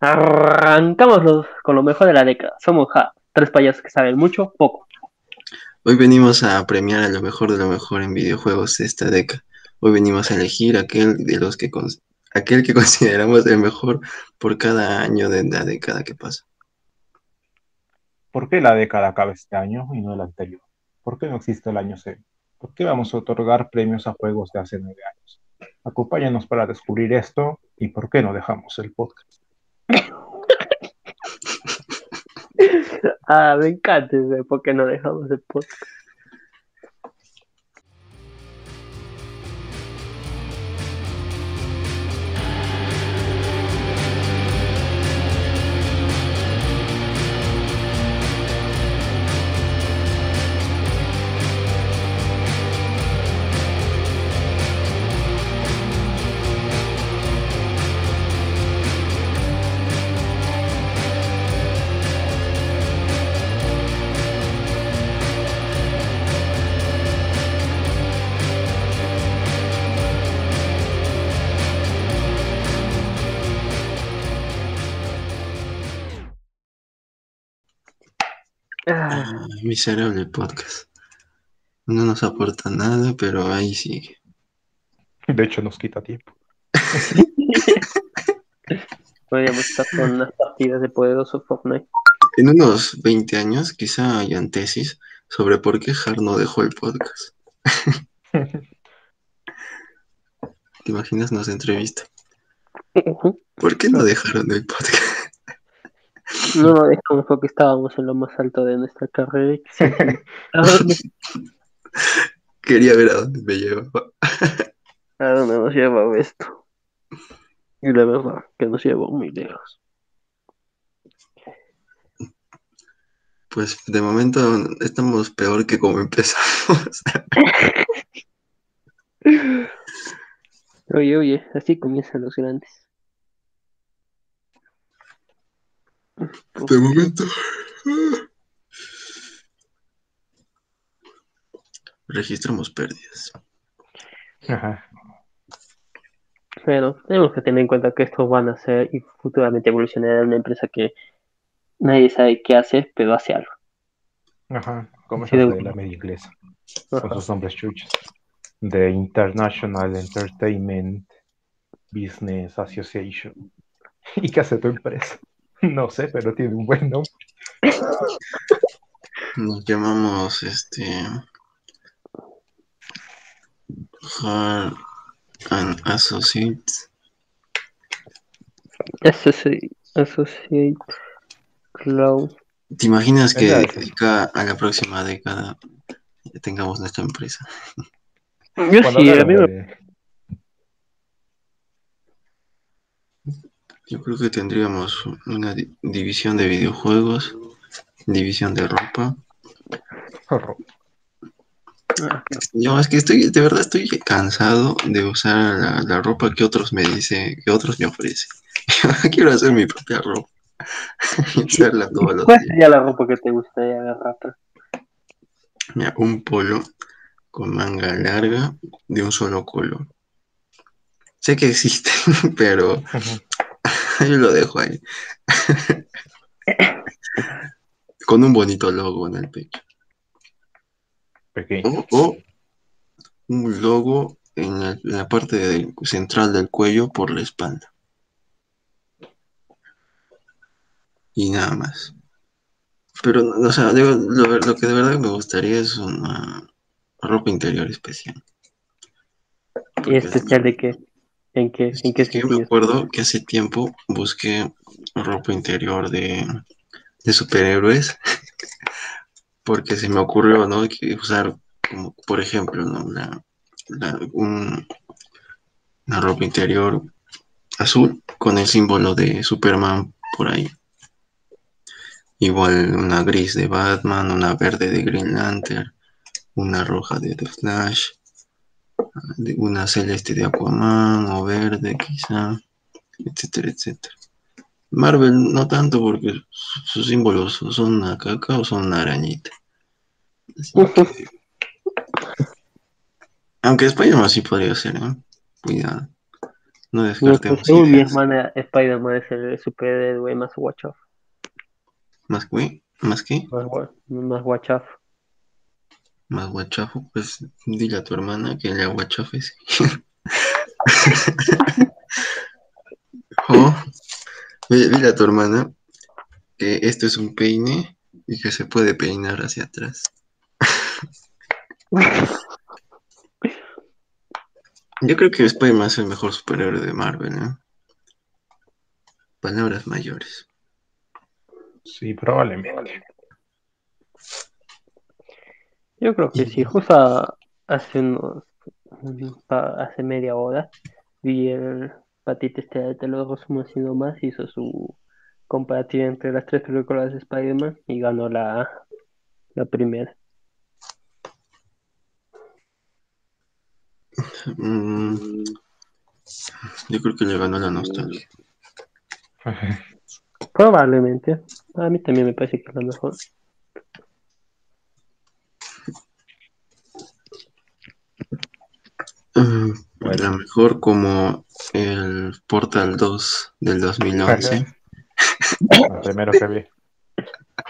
Arrancamos los- con lo mejor de la década. Somos ja, tres payasos que saben mucho, poco. Hoy venimos a premiar a lo mejor de lo mejor en videojuegos de esta década. Hoy venimos a elegir aquel de los que aquel que consideramos el mejor por cada año de la década que pasa. ¿Por qué la década acaba este año y no el anterior? ¿Por qué no existe el año cero? ¿Por qué vamos a otorgar premios a juegos de hace nueve años? Acompáñanos para descubrir esto y por qué no dejamos el podcast. Ah, me encanta ese, ¿por qué no dejamos el podcast? Miserable podcast. No nos aporta nada, pero ahí sigue. De hecho, nos quita tiempo. podríamos estar con unas partidas de poderoso Fortnite. En unos 20 años quizá hayan tesis sobre por qué Har no dejó el podcast. ¿Te imaginas? Nos entrevista. ¿Por qué no dejaron el podcast? No lo dejamos porque estábamos en lo más alto de nuestra carrera. y quisimos- ¿A dónde, Quería ver a dónde me llevaba. a dónde nos lleva esto? Y la verdad, que nos lleva muy lejos. Pues de momento estamos peor que como empezamos. Oye, oye, así comienzan los grandes. De momento. Registramos pérdidas. Ajá. Pero tenemos que tener en cuenta que estos van a ser y futuramente evolucionará en una empresa que nadie sabe qué hace, pero hace algo. Ajá. Como Sí, esas de- de la media inglesa, Ajá. con sus nombres chuchos. The International Entertainment Business Association. ¿Y qué hace tu empresa? No sé, pero tiene un buen nombre. Nos llamamos este. Har and Associates. Associate, Associate Cloud. ¿Te imaginas que a la próxima década tengamos nuestra empresa? Yo sí, a hablaron mí me- Yo creo que tendríamos una di- división de videojuegos, división de ropa. Yo es que estoy, de verdad estoy cansado de usar la, la ropa que otros me dicen, que otros me ofrecen. Quiero hacer mi propia ropa. y usarla todos los ¿Cuál días. sería la ropa que te gustaría agarrar? Mira, un polo con manga larga de un solo color. Sé que existen, pero. Yo lo dejo ahí. con un bonito logo en el pecho. Pequeño. O, o un logo en la, en la parte del- central del cuello por la espalda. Y nada más. Pero, no, o sea, digo, lo, lo que de verdad me gustaría es una ropa interior especial. ¿Y especial de qué? ¿En qué, en qué Es que yo me acuerdo que hace tiempo busqué ropa interior de, de superhéroes porque se me ocurrió, ¿no? Que usar, como por ejemplo, ¿no? La, la- un- una ropa interior azul con el símbolo de Superman por ahí. Igual una gris de Batman, una verde de Green Lantern, una roja de The Flash, una celeste de Aquaman o verde quizá, etcétera, etcétera. Marvel no tanto porque su- sus símbolos son una caca o son una arañita. Que- Aunque Spider-Man sí podría ser, ¿eh? Cuidado. No No, descartemos hermana, Spider-Man es el superhéroe más watch off. ¿Más qué? ¿Más qué? Más, más watch off. Más guachafo, pues dile a tu hermana que le aguachafes. o dile a tu hermana que esto es un peine y que se puede peinar hacia atrás. Yo creo que Spider-Man es el mejor superhéroe de Marvel, ¿no? Palabras mayores. Sí, probablemente. Yo creo que sí, justo hace unos hace media hora vi el patito este de los resumos y más hizo su comparativa entre las tres películas de Spider-Man y ganó la, la primera. Mm, yo creo que le ganó la nostalgia. Probablemente. A mí también me parece que es la mejor. Mm, Bueno. La mejor como el Portal 2 del 2011. Lo primero que vi.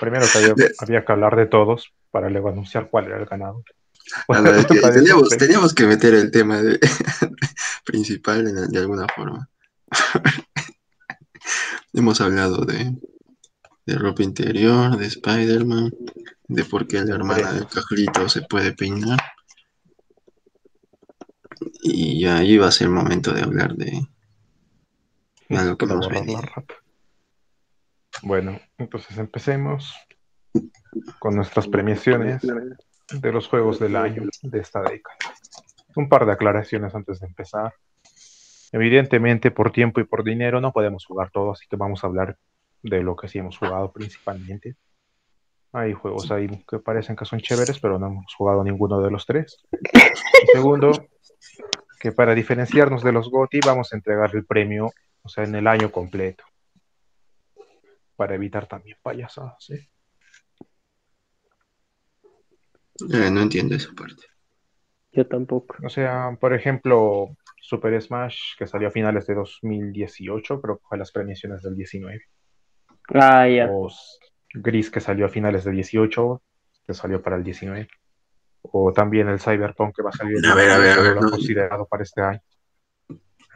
Primero que había, había que hablar de todos para luego anunciar cuál era el ganador. A ver, que teníamos, que- teníamos que meter el tema de- principal en- de alguna forma. Hemos hablado de, de ropa interior, de Spider-Man, de por qué la hermana del cajlito se puede peinar. Y ya iba a ser momento de hablar de algo que. Bueno, entonces empecemos con nuestras premiaciones de los juegos del año de esta década. Un par de aclaraciones antes de empezar. Evidentemente, por tiempo y por dinero no podemos jugar todo, así que vamos a hablar de lo que sí hemos jugado principalmente. Hay juegos ahí que parecen que son chéveres, pero no hemos jugado ninguno de los tres. Y segundo, que para diferenciarnos de los GOTY vamos a entregar el premio, o sea, en el año completo. Para evitar también payasadas, ¿sí? Eh, no entiendo esa parte. Yo tampoco. O sea, por ejemplo, Super Smash, que salió a finales de 2018, creo que fue las premiaciones del 19. Ah, ya. O S- Gris, que salió a finales del 18, que salió para el 19. O también el Cyberpunk, que va a salir A ver, a ver, a no ver, no. considerado para este año.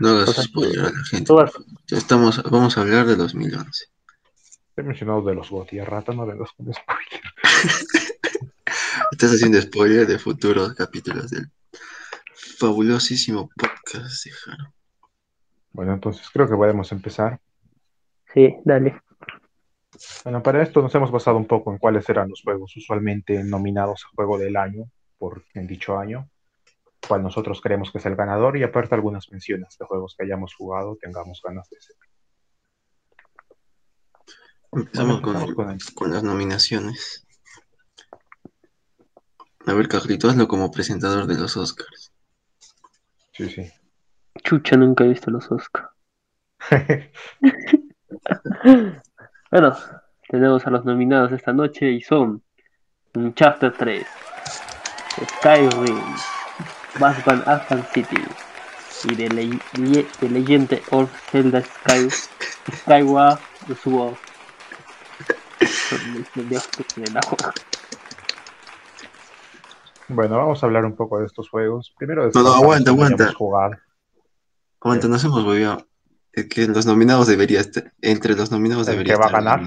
No sea, spoiler a la gente. Tú vas- Estamos, vamos a hablar de 2011. He mencionado de los GOTY, a rata, no vengas con spoiler. Estás haciendo spoiler de futuros capítulos del fabulosísimo podcast de Jaro. Bueno, entonces creo que podemos empezar. Sí, dale. Bueno, para esto nos hemos basado un poco en cuáles eran los juegos usualmente nominados a juego del año por en dicho año, cuál nosotros creemos que es el ganador y aparte algunas menciones de juegos que hayamos jugado, tengamos ganas de hacer. Empezamos Bueno, con, empezamos con el- con las nominaciones. A ver, Carlito, hazlo como presentador de los Oscars. Sí, sí. Chucha, nunca he visto los Oscar. Bueno, tenemos a los nominados esta noche y son Chapter 3, Skyrim, Batman Arkham City y The, Le- Le- The Legend of Zelda Sky Skyward Sword. Son los pendejos que tienen la juega. bueno, vamos a hablar un poco de estos juegos. Primero de No, no, aguanta, aguanta. jugado. Aguanta, nos hemos volvido. Que los nominados debería estar. Entre los nominados ¿El debería que va a estar ganar?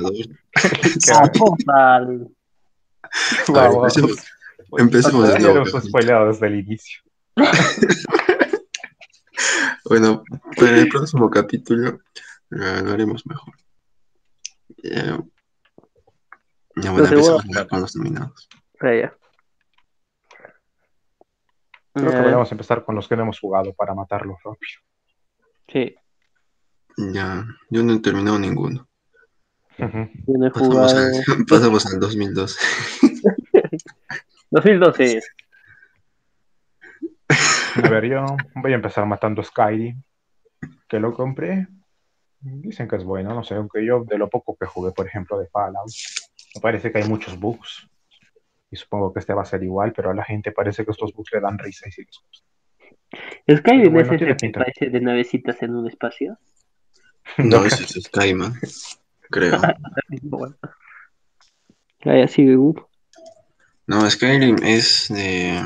total. A Vamos. empecemos, empecemos de nuevo. desde el inicio. Bueno, para el próximo capítulo lo haremos mejor. Eh, ya bueno, empezamos a con los nominados. Ya. Creo que Eh, podemos empezar con los que no hemos jugado para matarlos rápido. sí, Ya, yo no he terminado ninguno. No he Pasamos jugado. al, pasamos al 2012. 2012 es. A ver, yo voy a empezar matando Skyrim, que lo compré. Dicen que es bueno, no sé, aunque yo de lo poco que jugué, por ejemplo, de Fallout, me parece que hay muchos bugs. Y supongo que este va a ser igual, pero a la gente parece que estos bugs le dan risa y sí les gusta. Skyrim bueno, es ese que pinta. parece de navecitas en un espacio. No, ese es Skyman, creo. Así, uh, No, Skyrim es de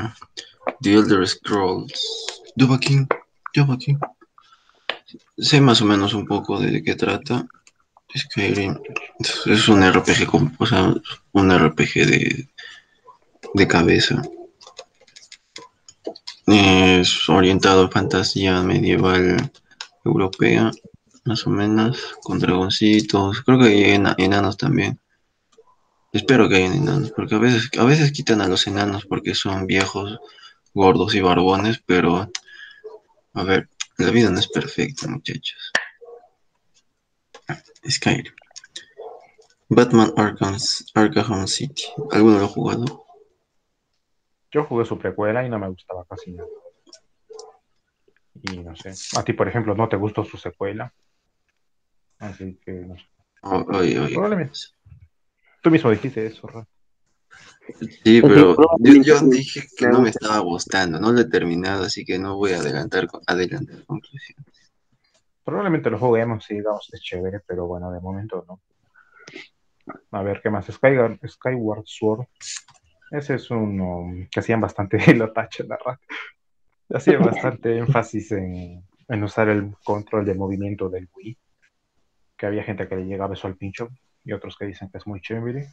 The Elder Scrolls. Dovahkiin, Dovahkiin. Sé más o menos un poco de qué trata. Skyrim es un RPG, con- o sea, un RPG de, de cabeza. Es orientado a fantasía medieval europea, más o menos, con dragoncitos. Creo que hay ena- enanos también. Espero que hayan enanos, porque a veces, a veces quitan a los enanos porque son viejos, gordos y barbones, pero a ver, la vida no es perfecta, muchachos. Skyrim. Batman Arkham, Arkham City. ¿Alguno lo ha jugado? Yo jugué su precuela y no me gustaba casi nada. Y no sé. A ti, por ejemplo, no te gustó su secuela. Así que no sé. Oye, oye. Probablemente. Tú mismo dijiste eso, Ra. Sí, pero yo, dije que no me estaba gustando, no lo he terminado, así que no voy a adelantar, adelantar conclusiones. Probablemente lo juguemos y digamos es chévere, pero bueno, de momento no. A ver, ¿qué más? Skyward, Skyward Sword. Ese es uno que hacían bastante, lo tacho la rata. Hacían bastante énfasis en, en usar el control de movimiento del Wii. Que había gente que le llegaba eso al pincho y otros que dicen que es muy chévere.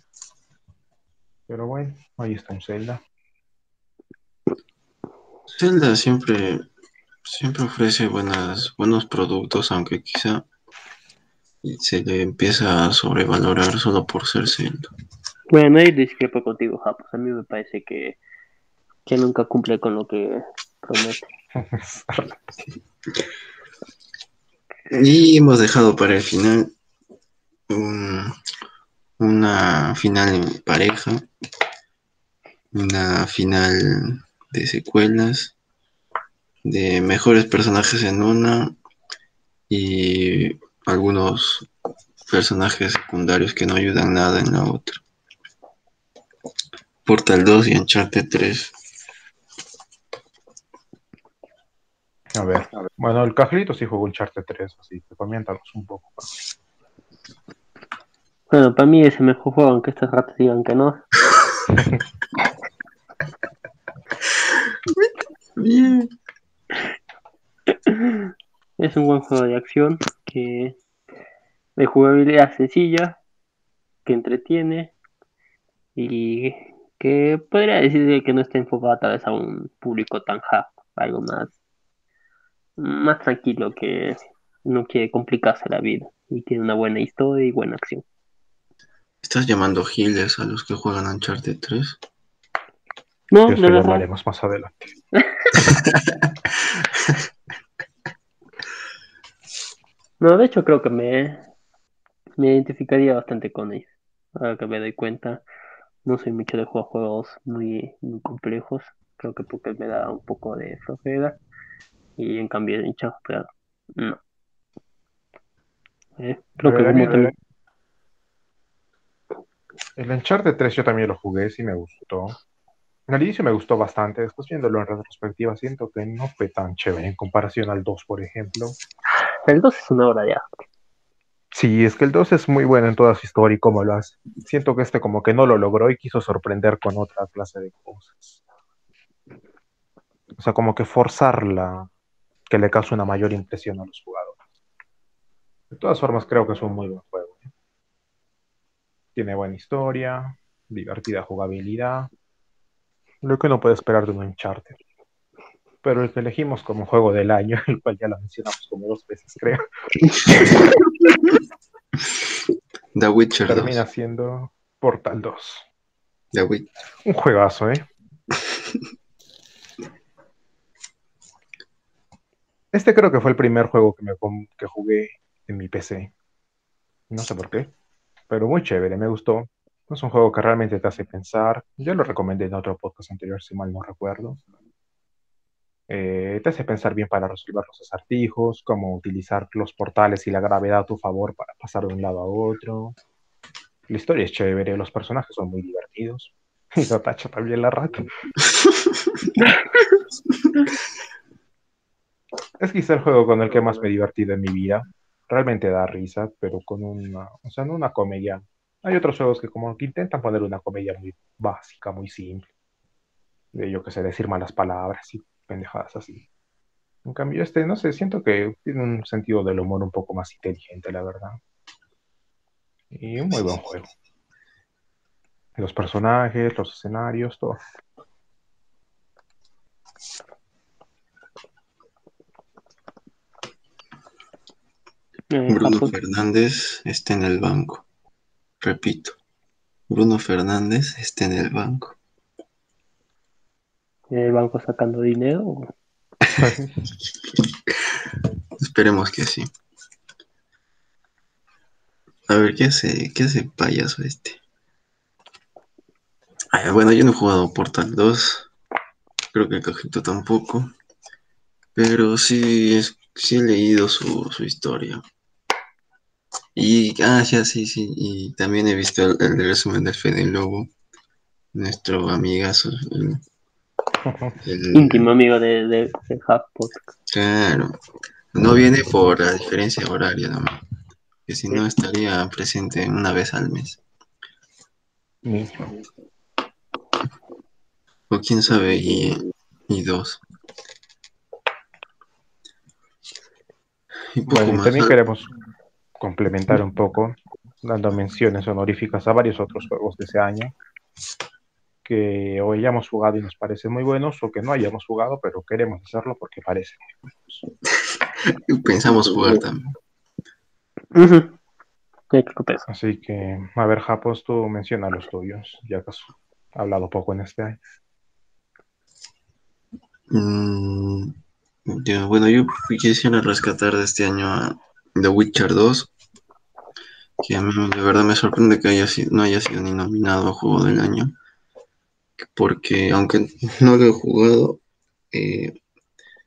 Pero bueno, ahí está un Zelda. Zelda siempre, siempre ofrece buenas, buenos productos, aunque quizá se le empieza a sobrevalorar solo por ser Zelda. Bueno, ahí discrepo contigo, Japos. A mí me parece que, que nunca cumple con lo que promete. Y hemos dejado para el final un- una final en pareja, una final de secuelas, de mejores personajes en una y algunos personajes secundarios que no ayudan nada en la otra. Portal 2 y Uncharted 3. A ver, bueno, el Cajalito sí jugó un Charter 3, así que coméntanos un poco. Bueno, para mí es el mejor juego, aunque estos ratos digan que no. Bien. Es un buen juego de acción que de jugabilidad sencilla, que entretiene y que podría decirse que no está enfocado tal vez a un público tan hard, algo más, más tranquilo que no quiere complicarse la vida y tiene una buena historia y buena acción. ¿Estás llamando healers a los que juegan Uncharted 3? No, De de eso ya verdad, hablaremos más adelante. no, de hecho creo que me, me identificaría bastante con ellos. Ahora que me doy cuenta, no soy mucho de jugar juegos muy, muy complejos. Creo que porque me da un poco de flojera. Y en cambio en Uncharted, no. Eh, creo que como el- también- El Uncharted 3 yo también lo jugué, sí me gustó. Al inicio me gustó bastante, después viéndolo en retrospectiva siento que no fue tan chévere en comparación al 2, por ejemplo. el 2 es una obra de arte. Sí, es que el 2 es muy bueno en toda su historia y cómo lo hace. Siento que este como que no lo logró y quiso sorprender con otra clase de cosas. O sea, como que forzarla, que le cause una mayor impresión a los jugadores. De todas formas, creo que es un muy buen juego. ¿eh? Tiene buena historia, divertida jugabilidad. Lo que uno puede esperar de un Uncharted. Pero el que elegimos como juego del año, el cual ya lo mencionamos como dos veces, creo, The Witcher 2. termina siendo Portal 2. The Witcher. Un juegazo, ¿eh? Este creo que fue el primer juego que, me, que jugué en mi PC. No sé por qué, pero muy chévere, me gustó. Es un juego que realmente te hace pensar. Yo lo recomendé en otro podcast anterior, si mal no recuerdo. Eh, te hace pensar bien para resolver los acertijos, cómo utilizar los portales y la gravedad a tu favor para pasar de un lado a otro. La historia es chévere, los personajes son muy divertidos. Y lo tacha también la rata. Es quizá el juego con el que más me he divertido en mi vida. Realmente da risa, pero con una, o sea, no una comedia. Hay otros juegos que como que intentan poner una comedia muy básica, muy simple. De yo que sé, decir malas palabras y pendejadas así. En cambio, este, no sé, siento que tiene un sentido del humor un poco más inteligente, la verdad. Y un muy buen juego. Los personajes, los escenarios, todo. Bruno. Fernández está en el banco. Repito, Bruno Fernández está en el banco. el banco sacando dinero. Esperemos que sí. A ver, ¿qué hace, qué hace payaso este? Ay, bueno, yo no he jugado Portal 2. Creo que Cajito tampoco. Pero sí, es, sí he leído su, su historia. Y, ah, ya, sí, sí. Y también he visto el, el resumen de Fede Lobo. Nuestro amigazo. El, el- Íntimo amigo de, de, de. Claro. No viene por la diferencia horaria nomás. Que si no estaría presente una vez al mes. O quién sabe, y, y dos. Y poco Bueno, más. también queremos complementar un poco, dando menciones honoríficas a varios otros juegos de ese año que o hayamos jugado y nos parecen muy buenos o que no hayamos jugado, pero queremos hacerlo porque parecen muy buenos. Pensamos jugar también. Así que, a ver, Japos, tú menciona los tuyos, ya que has hablado poco en este año. Mm, yo- bueno, yo quisiera rescatar de este año a The Witcher 2. Que a de verdad me sorprende que haya sido, no haya sido ni nominado a Juego del Año. Porque aunque no lo he jugado, eh,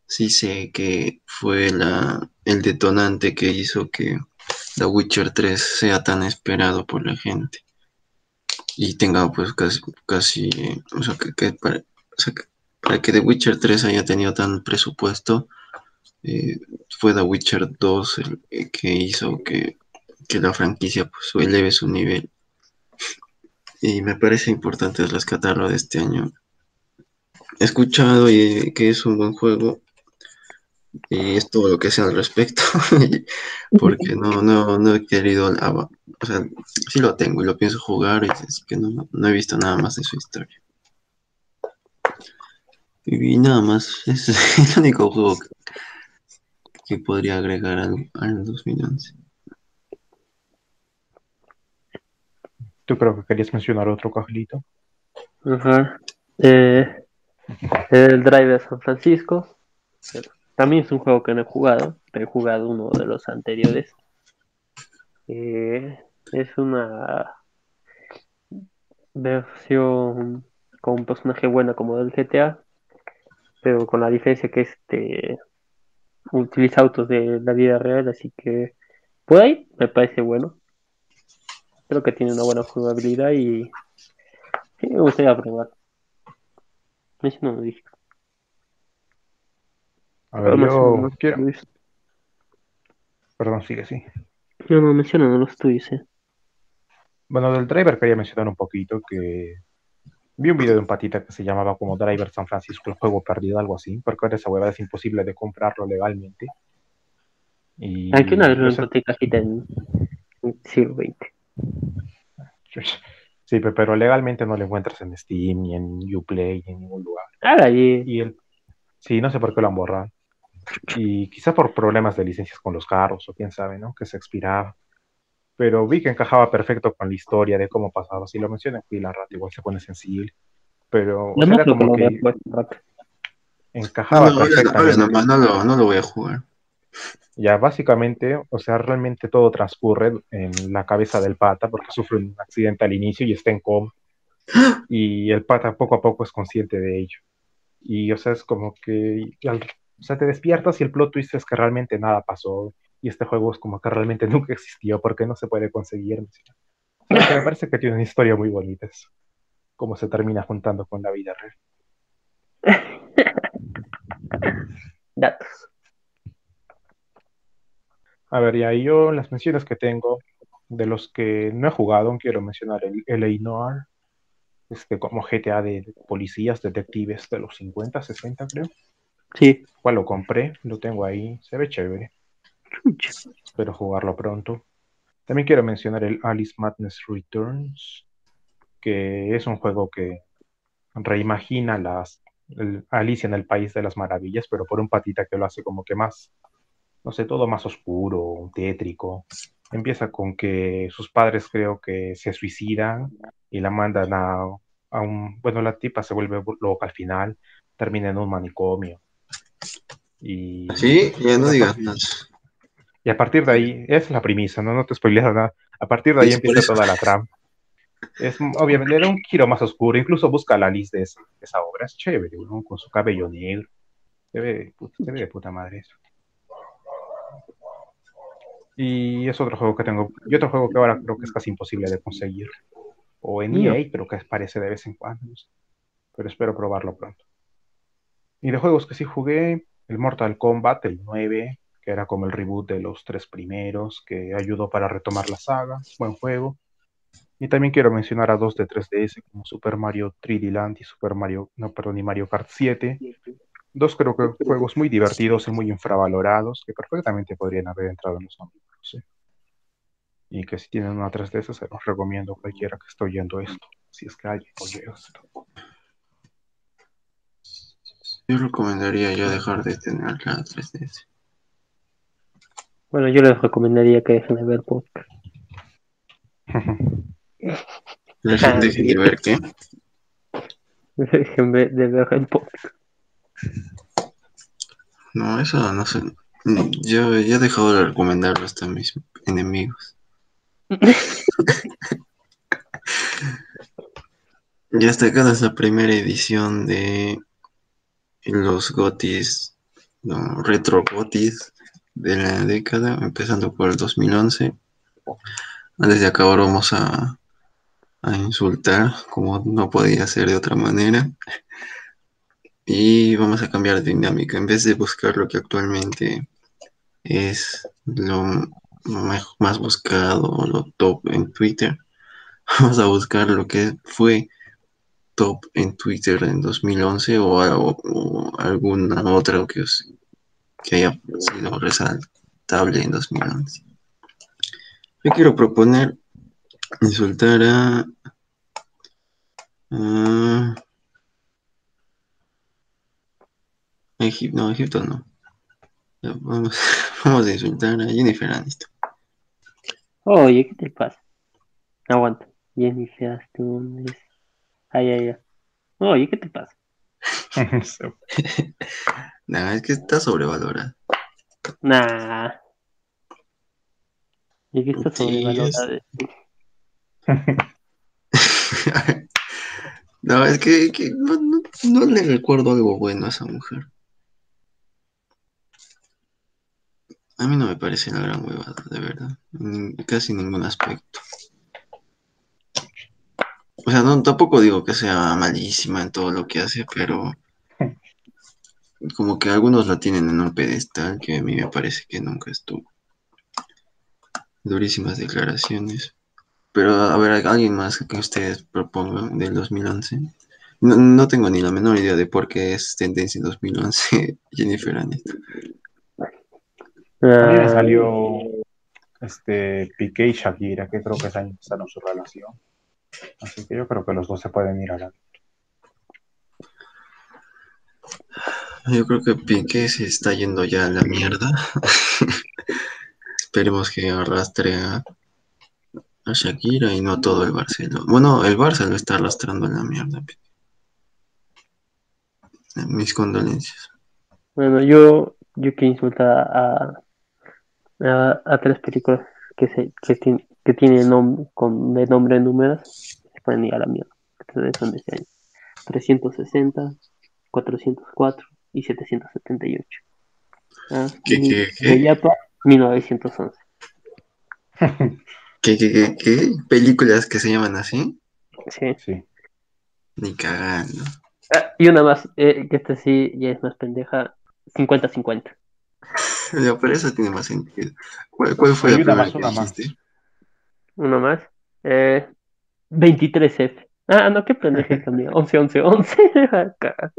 sí sé que fue la, el detonante que hizo que The Witcher 3 sea tan esperado por la gente. Y tenga pues casi, casi o sea, que, que para, o sea, que para que The Witcher 3 haya tenido tan presupuesto, eh, fue The Witcher 2 el, que hizo que, que la franquicia pues, eleve su nivel. Y me parece importante rescatarlo de este año. He escuchado y, que es un buen juego. Y es todo lo que sé al respecto. Porque no, no, no he querido. O sea, sí lo tengo y lo pienso jugar. Y es que no, no he visto nada más de su historia. Y nada más. Es el único juego que, podría agregar al, al 2011. Tú creo que querías mencionar otro cajelito. Ajá. Eh, el Drive de San Francisco. También es un juego que no he jugado. pero He jugado uno de los anteriores. Eh, es una versión con un personaje bueno como del GTA. Pero con la diferencia que este utiliza autos de la vida real. Así que por ahí me parece bueno. Creo que tiene una buena jugabilidad y sí, me gustaría probar. Eso no lo dije. A ver, Pero yo quiero... tuyos. Perdón, sigue, sí. No, no mencionan los tuyos, eh. Bueno, del driver quería mencionar un poquito que vi un video de un patita que se llamaba como Driver San Francisco, el juego perdido, algo así, porque ahora esa huevada es imposible de comprarlo legalmente. Y Aquí una vez lo encontré en, en siglo XX. Sí, pe- pero legalmente no lo encuentras en Steam, ni en Uplay, ni en ningún lugar. Ah, y Y el... Sí, no sé por qué lo han borrado. Y quizá por problemas de licencias con los carros, o quién sabe, ¿no? Que se expiraba. Pero vi que encajaba perfecto con la historia de cómo pasaba. Si lo mencioné aquí, la rata igual se pone sensible. Pero o no sea, era como que encajaba No, perfectamente. nomás no lo, no lo voy a jugar. Ya, básicamente, o sea, realmente todo transcurre en la cabeza del pata porque sufre un accidente al inicio y está en coma. Y el pata poco a poco es consciente de ello. Y, o sea, es como que, y al- o sea, te despiertas y el plot twist es que realmente nada pasó. Y este juego es como que realmente nunca existió porque no se puede conseguir. O sea, que me parece que tiene una historia muy bonita. Es cómo se termina juntando con la vida real. Datos. A ver, ya yo las menciones que tengo, de los que no he jugado, quiero mencionar el L.A. Noir, este, como GTA de policías, detectives de los 50, 60 creo. Sí. Cual lo compré, lo tengo ahí, se ve chévere. Espero jugarlo pronto. También quiero mencionar el Alice Madness Returns, que es un juego que reimagina las el Alicia en el País de las Maravillas, pero por un patita que lo hace como que más, no sé, todo más oscuro, tétrico. Empieza con que sus padres creo que se suicidan y la mandan a, a un, bueno, la tipa se vuelve loca al final, termina en un manicomio. Y, Sí, ya no digas más. Y a partir de ahí, es la premisa, no, no te spoileas nada. A partir de ahí empieza toda la trama. Es obviamente le da un giro más oscuro, incluso busca la lista de esa, de esa obra, es chévere, ¿no? Con su cabello negro. Se ve, de puta- se ve de puta madre eso. Y es otro juego que tengo, y otro juego que ahora creo que es casi imposible de conseguir. O en Mío. EA, pero que aparece de vez en cuando. no sé. Pero espero probarlo pronto. Y de juegos que sí jugué, el Mortal Kombat, el 9, que era como el reboot de los tres primeros, que ayudó para retomar la saga, buen juego. Y también quiero mencionar a dos de 3DS como Super Mario 3D Land y Super Mario, no, perdón, y Mario Kart 7. Dos creo que juegos muy divertidos y muy infravalorados que perfectamente podrían haber entrado en los números. ¿sí? Y que si tienen una 3DS se los recomiendo cualquiera que esté oyendo esto. Si es que alguien oye esto. Yo recomendaría ya dejar de tener la 3DS. Bueno, yo les recomendaría que dejen de ver podcast. La Ah, gente deje de ver qué. Dejen de ver el podcast. No, eso no sé. Yo ya he dejado de recomendarlo hasta a mis enemigos. Ya está acá la primera edición de los gotis, no, retro gotis de la década, empezando por el 2011. Antes de acabar vamos a, a insultar, como no podía ser de otra manera. Y vamos a cambiar de dinámica. En vez de buscar lo que actualmente es lo más buscado lo top en Twitter, vamos a buscar lo que fue top en Twitter en 2011 o, o- o alguna otra que, os- que haya sido resaltable en 2011. Yo quiero proponer insultar a... Egipto, no, Egipto no. Vamos, vamos a insultar a Jennifer Aniston. Oye, ¿qué te pasa? Aguanta. Jennifer es... Ay, ay, ay. Oye, ¿qué te pasa? Nah, es que está sobrevalorada. Nah. ¿Y qué está Sí, sobrevalorado? no, es que, que no, no- no le recuerdo algo bueno a esa mujer. A mí no me parece la gran huevada, de verdad. En casi ningún aspecto. O sea, no, tampoco digo que sea malísima en todo lo que hace, pero como que algunos la tienen en un pedestal que a mí me parece que nunca estuvo. Durísimas declaraciones. Pero a ver, alguien más que ustedes propongan del 2011. No, no tengo ni la menor idea de por qué es tendencia en 2011 Jennifer Aniston. A mí me Ah, salió este Piqué y Shakira, que creo que están empezaron su relación. Así que yo creo que los dos se pueden ir a la. Yo creo que Piqué se está yendo ya a la mierda. Esperemos que arrastre a, a Shakira y no todo el Barcelona. Bueno, el Barça lo está arrastrando a la mierda. Mis condolencias. Bueno, yo, yo quiero insultar a, a, a tres películas que, se, que, tien- que tienen nombre, con, de nombre en números. Se pueden ir a la mierda. Entonces son de este año. 360, 404 y 778. Ah, ¿Qué, y qué, qué? de Yapa, 1911. ¿Qué, qué, qué, qué? ¿Películas que se llaman así? Sí. Sí. Ni cagando. Ah, y una más, eh, que esta sí ya es más pendeja. 50-50. Ya, pero eso tiene más sentido. ¿Cuál, cuál fue Oye, la primera más, que una más. Uno más. Eh, 23F. Ah, no, qué pendeja también. 11, 11, 11. Acá.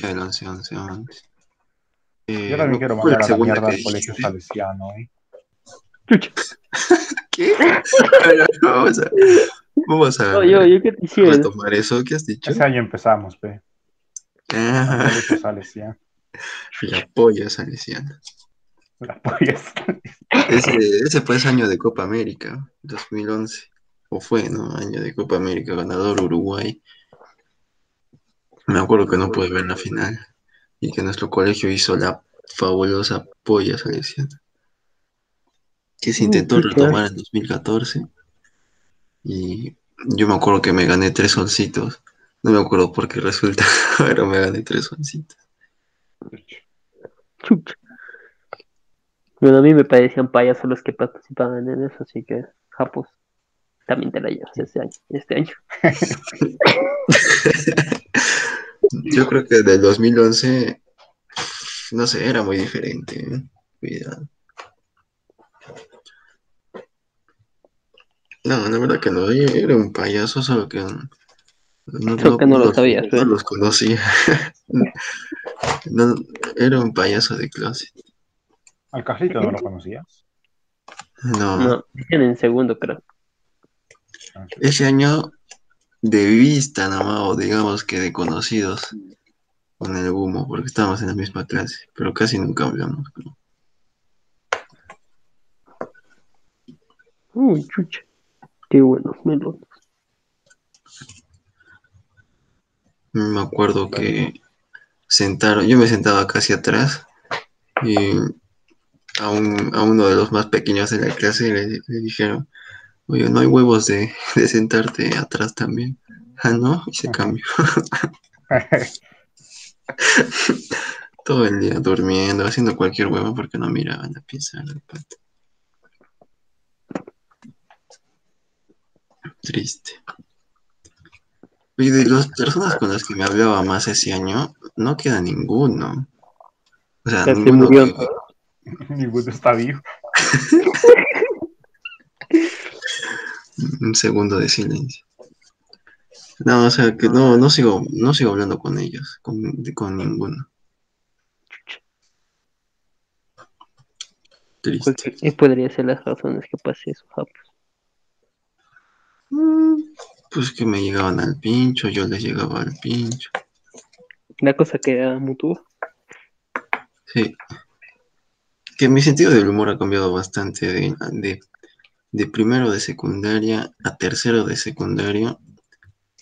Ya, el 11, 11, 11. Yo Eh, también ¿no? quiero ¿Cuál mandar a la mierda al colegio salesiano, ¿eh? Chucha. ¿Qué? vamos a, vamos a No, yo, yo qué te hiciera. retomar eso que has dicho. Ese año empezamos, pe. Ah, colegio salesiano. la polla salesiana. Las pollas. Ese, ese fue ese año de Copa América, 2011. O fue, ¿no? Año de Copa América, ganador Uruguay. Me acuerdo que no pude ver la final. Y que nuestro colegio hizo la fabulosa polla salesiana. Que se Uh, intentó retomar en 2014. Y yo me acuerdo que me gané tres solcitos. No me acuerdo por qué resulta, pero me gané tres solcitos. Bueno, a mí me parecían payasos los que participaban en eso, así que, japos, también te la llevas este año. Este año. Yo creo que del 2011, no sé, era muy diferente. ¿eh? Cuidado. No, la verdad que no, yo era un payaso, solo que no, Solo que no lo sabías, no ¿eh? los conocía. No, era un payaso de clase. Al Carlito no lo conocías. No, No, en el segundo, creo. Ah, ese año de vista nomás, o digamos que de conocidos con el humo, porque estábamos en la misma clase, pero casi nunca hablamos. ¿no? Uy, chucha. Qué buenos melones. Me acuerdo que sentaron, yo me sentaba casi atrás y a, un- a uno de los más pequeños de la clase le, le dijeron, oye, no hay huevos de, de sentarte atrás también. Ah, no, y se cambió. Todo el día durmiendo, haciendo cualquier huevo porque no miraban la pieza. la pata. Triste. Oye, de las personas con las que me hablaba más ese año, no queda ninguno. O sea, ninguno murió. que- Ninguno está vivo. un segundo de silencio. No, o sea, que no, no sigo, no sigo hablando con ellos, con, con ninguno. Triste. Cualquier- Y podría ser las razones que pase eso. Mm, Pues que me llegaban al pincho, yo les llegaba al pincho. La cosa que era mutua. Sí. Que mi sentido del humor ha cambiado bastante de, de, primero de secundaria a tercero de secundaria. O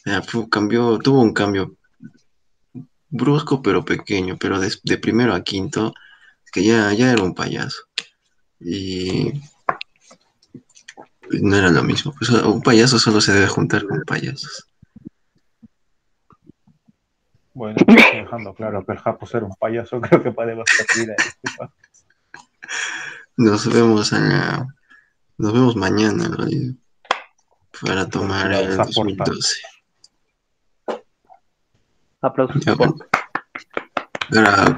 sea, fu- cambió, tuvo un cambio brusco pero pequeño, pero de, de primero a quinto, que ya, ya era un payaso. Y no era lo mismo. Pues un payaso solo se debe juntar con payasos. Bueno, dejando claro que el Japo era un payaso, creo que podemos partir a este pa- Nos vemos en la- nos vemos mañana en realidad, para tomar el Felicidades, aporta. 2012. Aplausos. Ya, bueno. Ahora